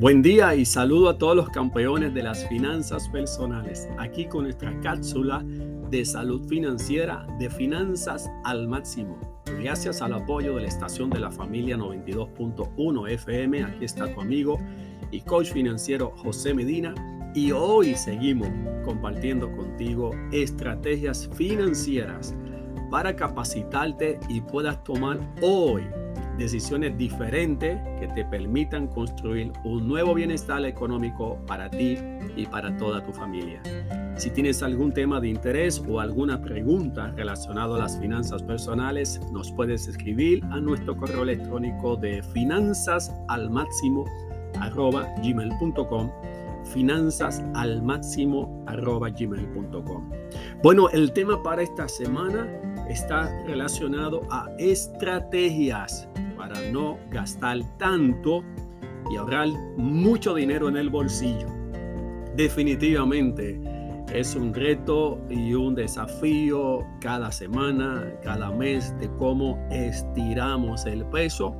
Buen día y saludo a todos los campeones de las finanzas personales, aquí con nuestra cápsula de salud financiera de finanzas al máximo. Gracias al apoyo de la estación de la familia 92.1 FM, aquí está tu amigo y coach financiero José Medina y hoy seguimos compartiendo contigo estrategias financieras para capacitarte y puedas tomar hoy decisiones diferentes que te permitan construir un nuevo bienestar económico para ti y para toda tu familia. Si tienes algún tema de interés o alguna pregunta relacionada a las finanzas personales, nos puedes escribir a nuestro correo electrónico de finanzas al bueno el tema para esta semana está relacionado a estrategias para no gastar tanto y ahorrar mucho dinero en el bolsillo. Definitivamente es un reto y un desafío cada semana, cada mes de cómo estiramos el peso,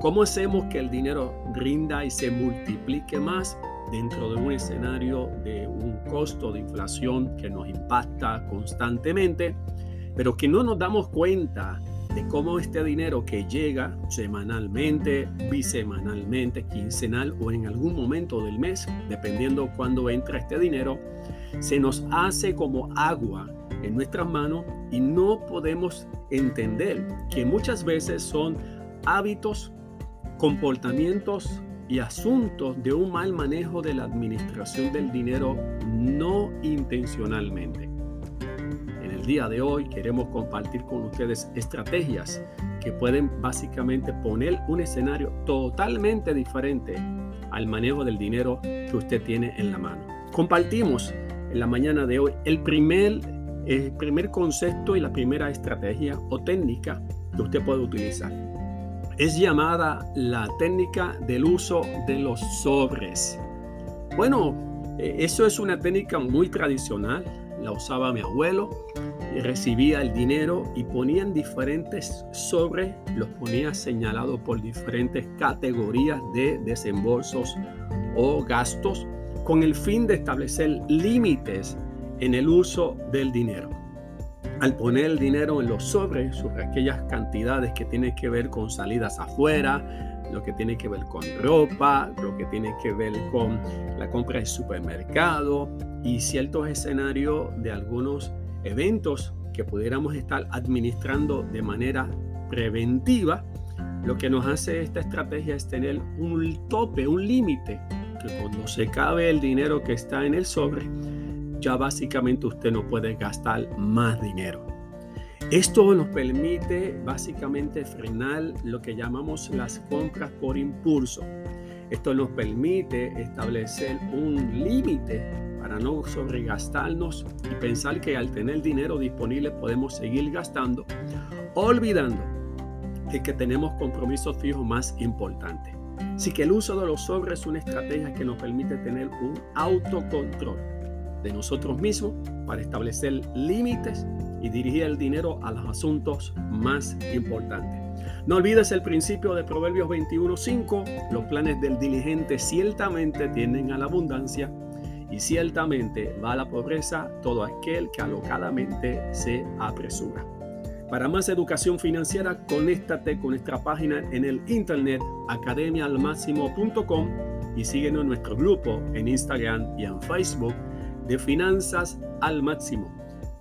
cómo hacemos que el dinero rinda y se multiplique más dentro de un escenario de un costo de inflación que nos impacta constantemente, pero que no nos damos cuenta de cómo este dinero que llega semanalmente, bisemanalmente, quincenal o en algún momento del mes, dependiendo cuándo entra este dinero, se nos hace como agua en nuestras manos y no podemos entender que muchas veces son hábitos, comportamientos y asuntos de un mal manejo de la administración del dinero no intencionalmente día de hoy queremos compartir con ustedes estrategias que pueden básicamente poner un escenario totalmente diferente al manejo del dinero que usted tiene en la mano. Compartimos en la mañana de hoy el primer, el primer concepto y la primera estrategia o técnica que usted puede utilizar. Es llamada la técnica del uso de los sobres. Bueno, eh, eso es una técnica muy tradicional, la usaba mi abuelo recibía el dinero y ponían diferentes sobre, los ponía señalados por diferentes categorías de desembolsos o gastos con el fin de establecer límites en el uso del dinero. Al poner el dinero en los sobres, sobre aquellas cantidades que tienen que ver con salidas afuera, lo que tiene que ver con ropa, lo que tiene que ver con la compra de supermercado y ciertos escenarios de algunos eventos que pudiéramos estar administrando de manera preventiva, lo que nos hace esta estrategia es tener un tope, un límite, que cuando se cabe el dinero que está en el sobre, ya básicamente usted no puede gastar más dinero. Esto nos permite básicamente frenar lo que llamamos las compras por impulso. Esto nos permite establecer un límite para no sobregastarnos y pensar que al tener dinero disponible podemos seguir gastando, olvidando que, tenemos compromisos fijos más importantes. Así que el uso de los sobres es una estrategia que nos permite tener un autocontrol de nosotros mismos para establecer límites y dirigir el dinero a los asuntos más importantes. No olvides el principio de Proverbios 21.5, los planes del diligente ciertamente tienden a la abundancia, y ciertamente va a la pobreza todo aquel que alocadamente se apresura. Para más educación financiera, conéctate con nuestra página en el internet academialmáximo.com y síguenos en nuestro grupo en Instagram y en Facebook de Finanzas al Máximo.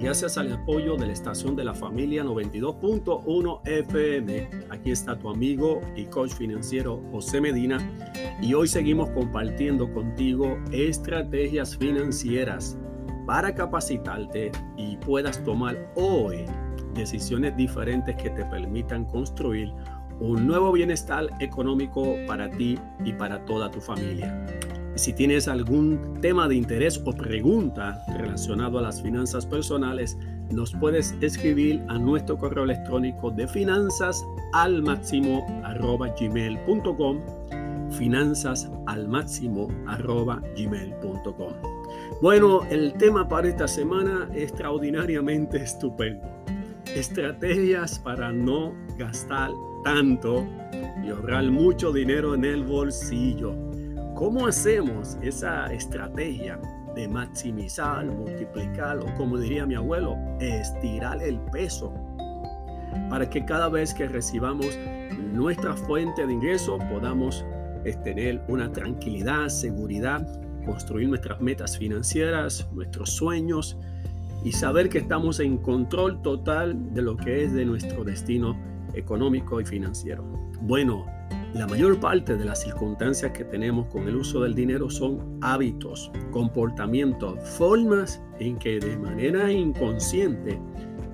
Gracias al apoyo de la estación de la familia 92.1 FM. Aquí está tu amigo y coach financiero José Medina. Y hoy seguimos compartiendo contigo estrategias financieras para capacitarte y puedas tomar hoy decisiones diferentes que te permitan construir un nuevo bienestar económico para ti y para toda tu familia. Si tienes algún tema de interés o pregunta relacionado a las finanzas personales, nos puedes escribir a nuestro correo electrónico de finanzas al arroba gmail.com bueno el tema para esta semana es extraordinariamente estupendo. Estrategias para no gastar tanto y ahorrar mucho dinero en el bolsillo ¿cómo hacemos esa estrategia de maximizar, multiplicar o como diría mi abuelo, estirar el peso para que cada vez que recibamos nuestra fuente de ingreso podamos eh, tener una tranquilidad, seguridad, construir nuestras metas financieras, nuestros sueños y saber que estamos en control total de lo que es de nuestro destino económico y financiero. Bueno, la mayor parte de las circunstancias que tenemos con el uso del dinero son hábitos, comportamientos, formas en que de manera inconsciente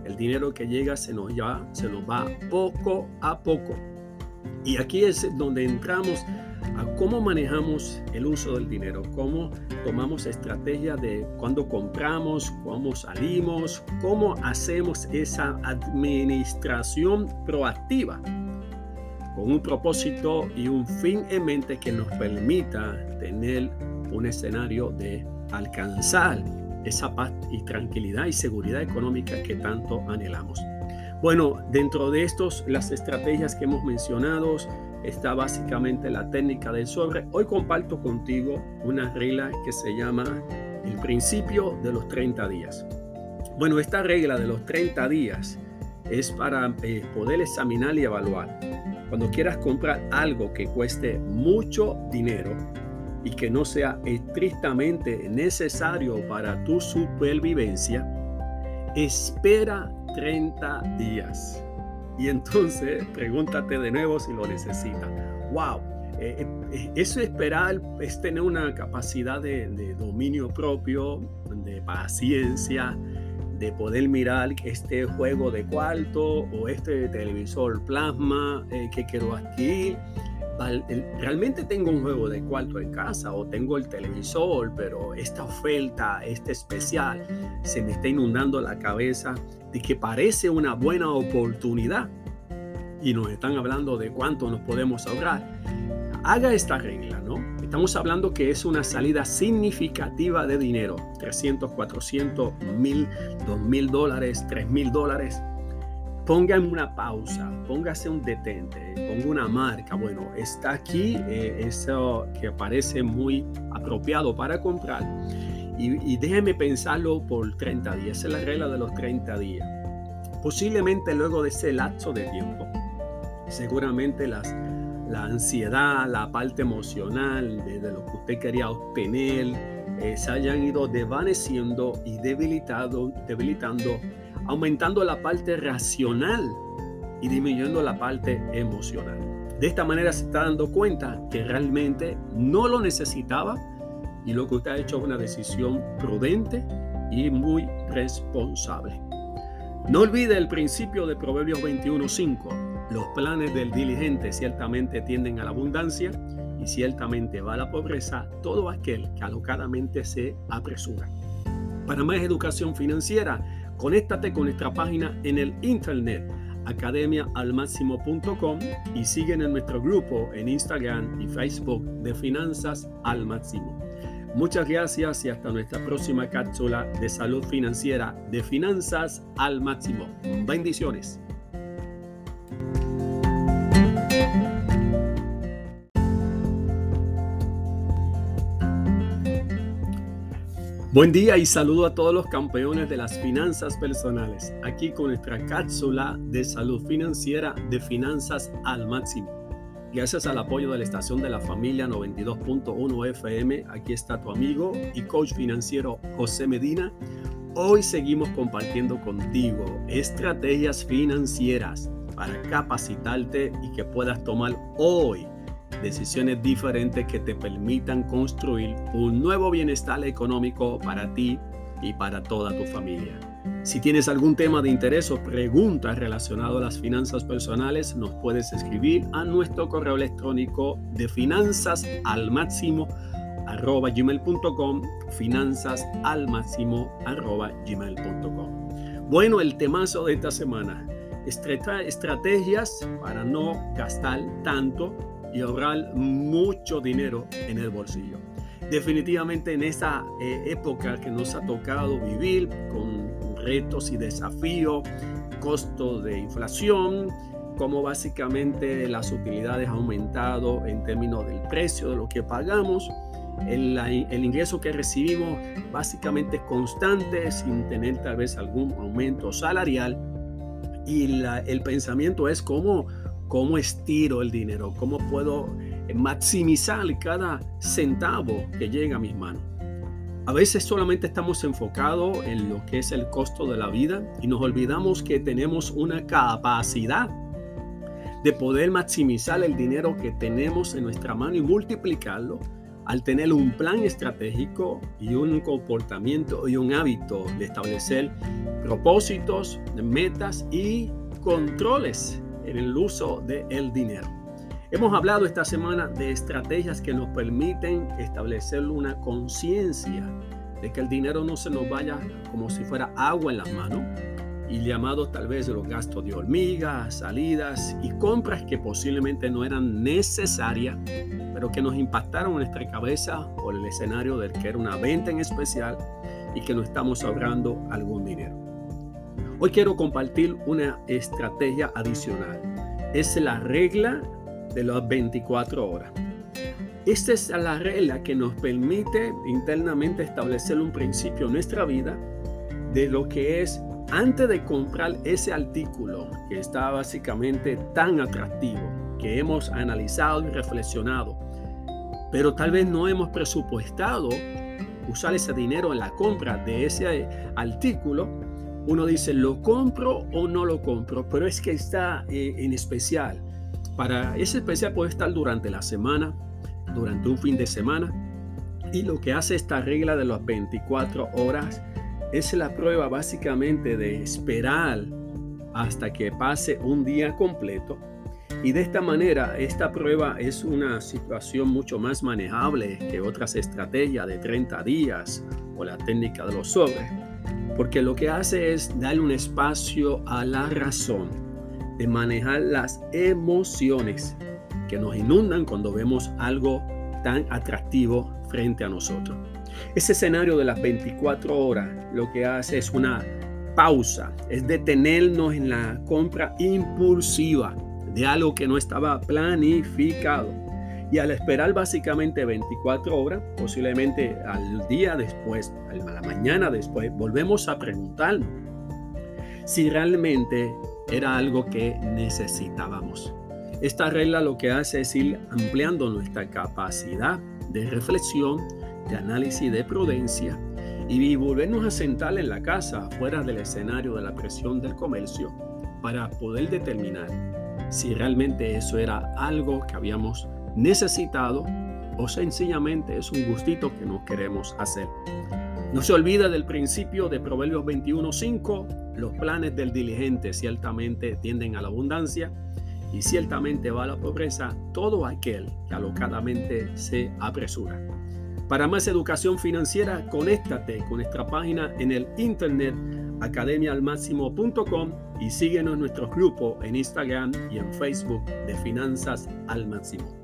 el dinero que llega se nos, ya, se nos va poco a poco. Y aquí es donde entramos a cómo manejamos el uso del dinero, cómo tomamos estrategia de cuándo compramos, cómo salimos, cómo hacemos esa administración proactiva con un propósito y un fin en mente que nos permita tener un escenario de alcanzar esa paz y tranquilidad y seguridad económica que tanto anhelamos. Bueno, dentro de estos, las estrategias que hemos mencionado, está básicamente la técnica del sobre. Hoy comparto contigo una regla que se llama el principio de los 30 días. Bueno, esta regla de los 30 días es para eh, poder examinar y evaluar cuando quieras comprar algo que cueste mucho dinero y que no sea estrictamente necesario para tu supervivencia, espera 30 días. Y entonces pregúntate de nuevo si lo necesitas. ¡Wow! Eh, eh, eh, eso esperar es tener una capacidad de, de dominio propio, de paciencia, de poder mirar este juego de cuarto o este televisor plasma eh, que quiero adquirir. Realmente tengo un juego de cuarto en casa o tengo el televisor, pero esta oferta, este especial, se me está inundando la cabeza de que parece una buena oportunidad y nos están hablando de cuánto nos podemos ahorrar. Haga esta regla, ¿no? Estamos hablando que es una salida significativa de dinero, 300, 400, 1000, 2000 dólares, 3000 dólares. Ponga una pausa, póngase un detente, ponga una marca. Bueno, está aquí eh, eso que parece muy apropiado para comprar. Y, y déjeme pensarlo por 30 días. Esa es la regla de los 30 días. Posiblemente luego de ese lapso de tiempo, seguramente las la ansiedad, la parte emocional de, lo que usted quería obtener, eh, se hayan ido desvaneciendo y debilitado, debilitando, aumentando la parte racional y disminuyendo la parte emocional. De esta manera se está dando cuenta que realmente no lo necesitaba y lo que usted ha hecho es una decisión prudente y muy responsable. No olvide el principio de Proverbios 21.5 los planes del diligente ciertamente tienden a la abundancia y ciertamente va a la pobreza todo aquel que alocadamente se apresura. Para más educación financiera, conéctate con nuestra página en el internet academiaalmáximo.com y síguenos en nuestro grupo en Instagram y Facebook de Finanzas al Máximo. Muchas gracias y hasta nuestra próxima cápsula de salud financiera de Finanzas al Máximo. Bendiciones. Buen día y saludo a todos los campeones de las finanzas personales, aquí con nuestra cápsula de salud financiera de finanzas al máximo. Gracias al apoyo de la estación de la familia 92.1 FM, aquí está tu amigo y coach financiero José Medina. Hoy seguimos compartiendo contigo estrategias financieras para capacitarte y que puedas tomar hoy decisiones diferentes que te permitan construir un nuevo bienestar económico para ti y para toda tu familia. Si tienes algún tema de interés o preguntas relacionado a las finanzas personales, nos puedes escribir a nuestro correo electrónico de finanzas al máximo arroba gmail.com, finanzas al máximo arroba gmail.com. Bueno, el temazo de esta semana, estrategias para no gastar tanto y ahorrar mucho dinero en el bolsillo. Definitivamente en esta eh, época que nos ha tocado vivir con retos y desafíos, costos de inflación, como básicamente las utilidades han aumentado en términos del precio de lo que pagamos. El, el, ingreso que recibimos básicamente es constante sin tener tal vez algún aumento salarial y el pensamiento es cómo, cómo estiro el dinero, cómo puedo maximizar cada centavo que llega a mis manos. A veces solamente estamos enfocados en lo que es el costo de la vida y nos olvidamos que tenemos una capacidad de poder maximizar el dinero que tenemos en nuestra mano y multiplicarlo al tener un plan estratégico y un comportamiento y un hábito de establecer propósitos, metas y controles en el uso del dinero. Hemos hablado esta semana de estrategias que nos permiten establecer una conciencia de que el dinero no se nos vaya como si fuera agua en las manos, y llamados tal vez los gastos de hormiga, salidas y compras que posiblemente no eran necesarias, pero que nos impactaron en nuestra cabeza por el escenario de que era una venta en especial y que no estamos ahorrando algún dinero. Hoy quiero compartir una estrategia adicional. Es la regla de las 24 horas. Esta es la regla que nos permite internamente establecer un principio en nuestra vida de lo que es antes de comprar ese artículo que está básicamente tan atractivo, que hemos analizado y reflexionado, pero tal vez no hemos presupuestado usar ese dinero en la compra de ese artículo, uno dice, ¿lo compro o no lo compro? Pero es que está eh, en especial. Para ese especial puede estar durante la semana, durante un fin de semana. Y lo que hace esta regla de las 24 horas es la prueba básicamente de esperar hasta que pase un día completo. Y de esta manera, esta prueba es una situación mucho más manejable que otras estrategias de 30 días o la técnica de los sobres, porque lo que hace es darle un espacio a la razón de manejar las emociones que nos inundan cuando vemos algo tan atractivo frente a nosotros. Ese escenario de las 24 horas lo que hace es una pausa, es detenernos en la compra impulsiva de algo que no estaba planificado. Y al esperar básicamente 24 horas, posiblemente al día después, a la mañana después, volvemos a preguntarnos si realmente era algo que necesitábamos. Esta regla lo que hace es ir ampliando nuestra capacidad de reflexión de análisis de prudencia y volvernos a sentar en la casa fuera del escenario de la presión del comercio para poder determinar si realmente eso era algo que habíamos necesitado o sencillamente es un gustito que no queremos hacer. No se olvida del principio de Proverbios 21.5, los planes del diligente ciertamente tienden a la abundancia y ciertamente va a la pobreza todo aquel que alocadamente se apresura. Para más educación financiera, conéctate con nuestra página en el internet academiaalmáximo.com y síguenos en nuestros grupos en Instagram y en Facebook de Finanzas al Máximo.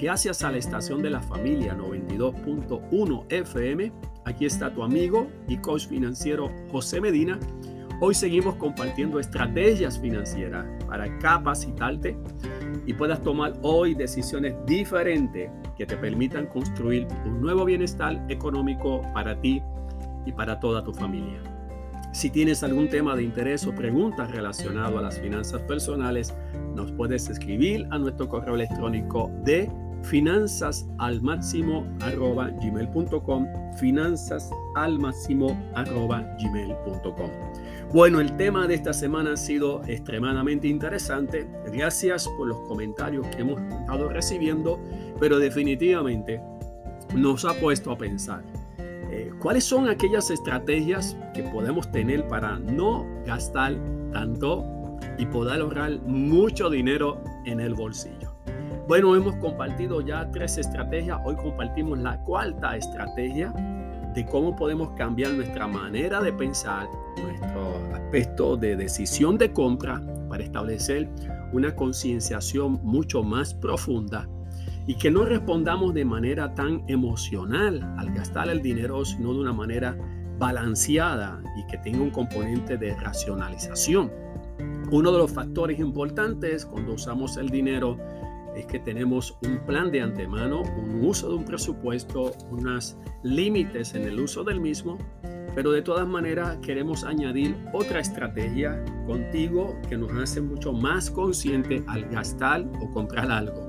Gracias a la estación de la familia 92.1 FM, aquí está tu amigo y coach financiero José Medina. Hoy seguimos compartiendo estrategias financieras para capacitarte y puedas tomar hoy decisiones diferentes que te permitan construir un nuevo bienestar económico para ti y para toda tu familia. Si tienes algún tema de interés o preguntas relacionado a las finanzas personales, nos puedes escribir a nuestro correo electrónico de finanzas al máximo arroba gmail.com finanzas al máximo arroba gmail.com bueno el tema de esta semana ha sido extremadamente interesante gracias por los comentarios que hemos estado recibiendo pero definitivamente nos ha puesto a pensar eh, cuáles son aquellas estrategias que podemos tener para no gastar tanto y poder ahorrar mucho dinero en el bolsillo. Bueno, hemos compartido ya tres estrategias. Hoy compartimos la cuarta estrategia de cómo podemos cambiar nuestra manera de pensar, nuestro aspecto de decisión de compra para establecer una concienciación mucho más profunda y que no respondamos de manera tan emocional al gastar el dinero, sino de una manera balanceada y que tenga un componente de racionalización. Uno de los factores importantes cuando usamos el dinero es que tenemos un plan de antemano, un uso de un presupuesto, unos límites en el uso del mismo, pero de todas maneras queremos añadir otra estrategia contigo que nos hace mucho más consciente al gastar o comprar algo.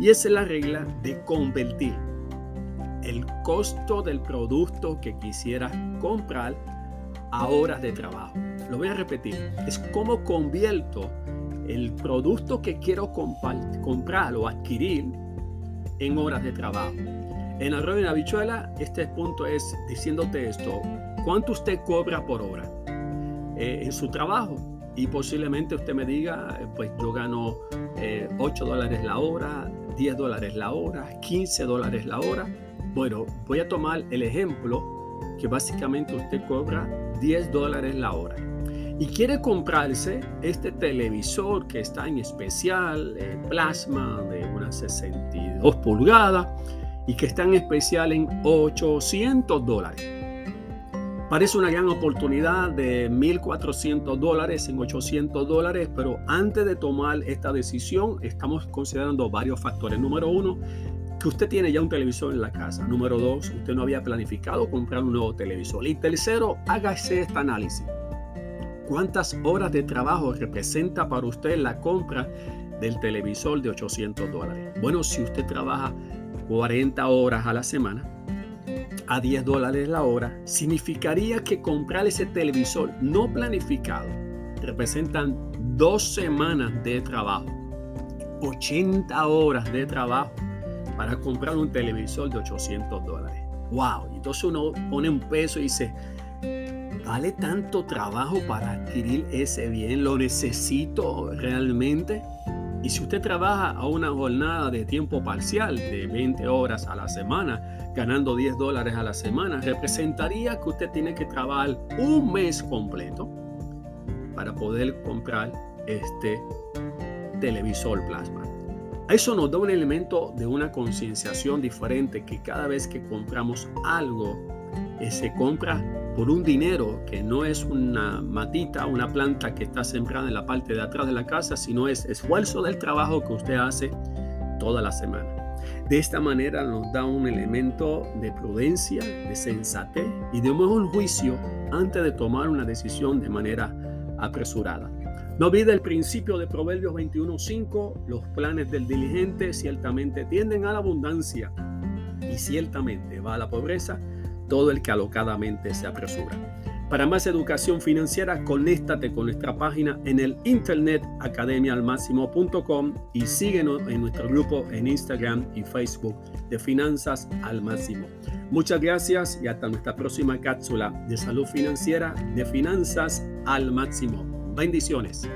Y es la regla de convertir el costo del producto que quisieras comprar a horas de trabajo. Lo voy a repetir. Es como convierto el producto que quiero comprar o adquirir en horas de trabajo. En Arroyo y Habichuela, este punto es diciéndote esto. ¿Cuánto usted cobra por hora eh, en su trabajo? Y posiblemente usted me diga, eh, pues yo gano 8 eh, dólares la hora, 10 dólares la hora, 15 dólares la hora. Bueno, voy a tomar el ejemplo que básicamente usted cobra 10 dólares la hora y quiere comprarse este televisor que está en especial, eh, plasma de unas 62 pulgadas y que está en especial en 800 dólares. Parece una gran oportunidad de 1.400 dólares en 800 dólares, pero antes de tomar esta decisión estamos considerando varios factores. Número uno, que usted tiene ya un televisor en la casa. Número dos, usted no había planificado comprar un nuevo televisor. Y tercero, hágase este análisis. ¿Cuántas horas de trabajo representa para usted la compra del televisor de 800 dólares? Bueno, si usted trabaja 40 horas a la semana, a 10 dólares la hora, significaría que comprar ese televisor no planificado representan dos semanas de trabajo, 80 horas de trabajo para comprar un televisor de 800 dólares. ¡Wow! Entonces uno pone un peso y dice, ¿Vale tanto trabajo para adquirir ese bien? ¿Lo necesito realmente? Y si usted trabaja a una jornada de tiempo parcial de 20 horas a la semana, ganando 10 dólares a la semana, representaría que usted tiene que trabajar un mes completo para poder comprar este televisor plasma. Eso nos da un elemento de una concienciación diferente que cada vez que compramos algo, eh, se compra por un dinero que no es una matita, una planta que está sembrada en la parte de atrás de la casa, sino es esfuerzo del trabajo que usted hace toda la semana. De esta manera nos da un elemento de prudencia, de sensatez y de un mejor juicio antes de tomar una decisión de manera apresurada. No olvide el principio de Proverbios 21.5, los planes del diligente ciertamente tienden a la abundancia y ciertamente va a la pobreza todo el que alocadamente se apresura. Para más educación financiera, conéctate con nuestra página en el internet academiaalmáximo.com y síguenos en nuestro grupo en Instagram y Facebook de Finanzas al Máximo. Muchas gracias y hasta nuestra próxima cápsula de salud financiera de Finanzas al Máximo. Bendiciones.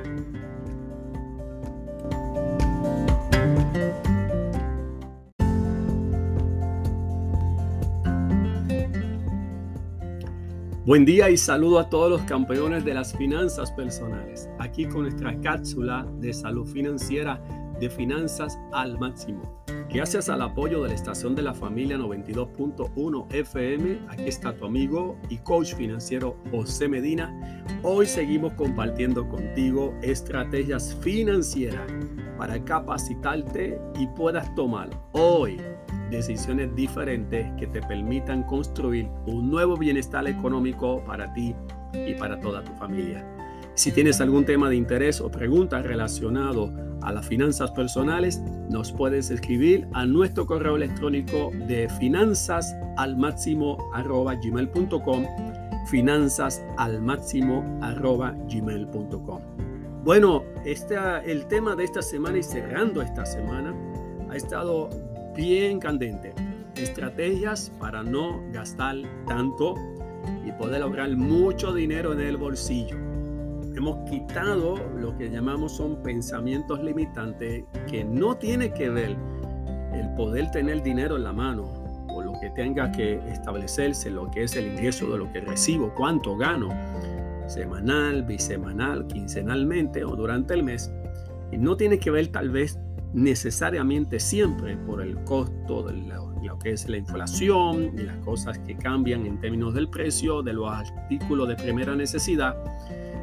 Buen día y saludo a todos los campeones de las finanzas personales. Aquí con nuestra cápsula de salud financiera de finanzas al máximo. Gracias al apoyo de la estación de la familia 92.1 FM, aquí está tu amigo y coach financiero José Medina. Hoy seguimos compartiendo contigo estrategias financieras para capacitarte y puedas tomar hoy decisiones diferentes que te permitan construir un nuevo bienestar económico para ti y para toda tu familia. Si tienes algún tema de interés o pregunta relacionado a las finanzas personales, nos puedes escribir a nuestro correo electrónico de finanzas al máximo gmail.com finanzas al máximo gmail.com bueno, este, el tema de esta semana y cerrando esta semana ha estado bien candente. Estrategias para no gastar tanto y poder lograr mucho dinero en el bolsillo. Hemos quitado lo que llamamos son pensamientos limitantes que no tiene que ver el poder tener dinero en la mano o lo que tenga que establecerse, lo que es el ingreso de lo que recibo, cuánto gano semanal, bisemanal, quincenalmente o durante el mes. Y no tiene que ver tal vez necesariamente siempre por el costo de lo, que es la inflación y las cosas que cambian en términos del precio de los artículos de primera necesidad.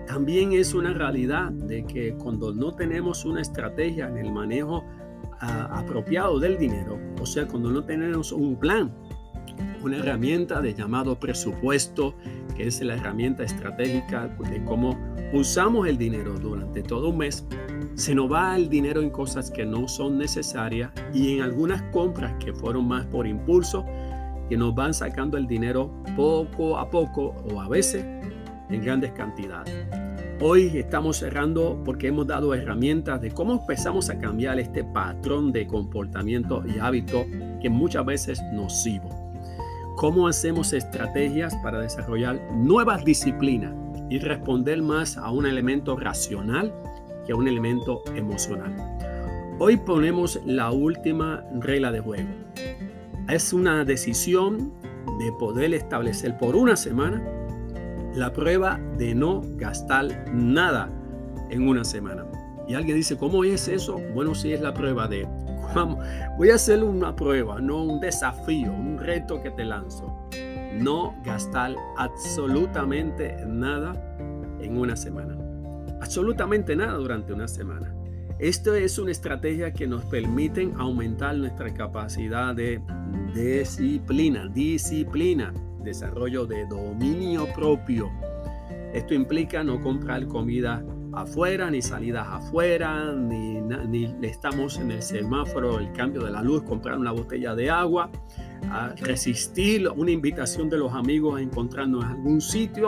También es una realidad de que cuando no tenemos una estrategia en el manejo apropiado del dinero, o sea, cuando no tenemos un plan, una herramienta de llamado presupuesto que es la herramienta estratégica de cómo usamos el dinero durante todo un mes, se nos va el dinero en cosas que no son necesarias y en algunas compras que fueron más por impulso, que nos van sacando el dinero poco a poco o a veces en grandes cantidades. Hoy estamos cerrando porque hemos dado herramientas de cómo empezamos a cambiar este patrón de comportamiento y hábito que muchas veces nocivo cómo hacemos estrategias para desarrollar nuevas disciplinas y responder más a un elemento racional que a un elemento emocional. Hoy ponemos la última regla de juego. Es una decisión de poder establecer por una semana la prueba de no gastar nada en una semana. Y alguien dice, ¿cómo es eso? Bueno, sí es la prueba de voy a hacer una prueba, no un desafío, un reto que te lanzo. No gastar absolutamente nada en una semana. Absolutamente nada durante una semana. Esto es una estrategia que nos permite aumentar nuestra capacidad de disciplina, disciplina, desarrollo de dominio propio. Esto implica no comprar comida afuera, ni salidas afuera, ni, ni estamos en el semáforo, el cambio de la luz, comprar una botella de agua, a resistir una invitación de los amigos a encontrarnos en algún sitio,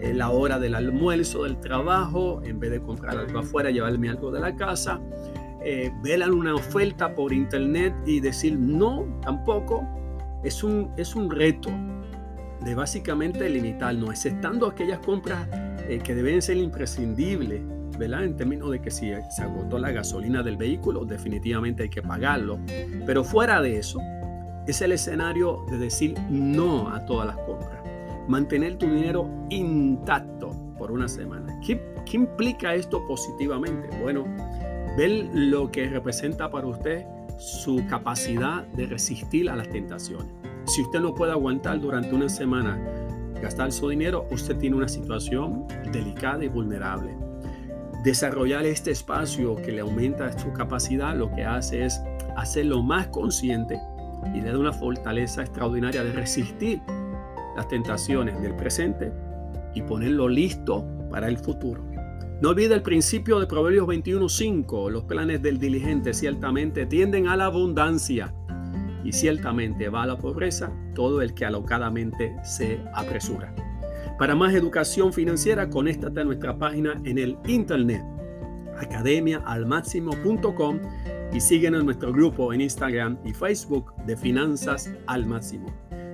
en la hora del almuerzo, del trabajo, en vez de comprar algo afuera, llevarme algo de la casa, eh, una oferta por internet y decir no, tampoco, es un, es un reto de básicamente limitarnos, exceptando aquellas compras eh, que deben ser imprescindibles, ¿verdad? En términos de que si se agotó la gasolina del vehículo, definitivamente hay que pagarlo. Pero fuera de eso, es el escenario de decir no a todas las compras. Mantener tu dinero intacto por una semana. ¿Qué, implica esto positivamente? Bueno, ver lo que representa para usted su capacidad de resistir a las tentaciones. Si usted no puede aguantar durante una semana gastar su dinero, usted tiene una situación delicada y vulnerable. Desarrollar este espacio que le aumenta su capacidad lo que hace es hacerlo más consciente y le da una fortaleza extraordinaria de resistir las tentaciones del presente y ponerlo listo para el futuro. No olvide el principio de Proverbios 21:5, los planes del diligente ciertamente tienden a la abundancia y ciertamente va a la pobreza todo el que alocadamente se apresura. Para más educación financiera, conéctate a nuestra página en el internet academiaalmáximo.com y síguenos en nuestro grupo en Instagram y Facebook de Finanzas al Máximo.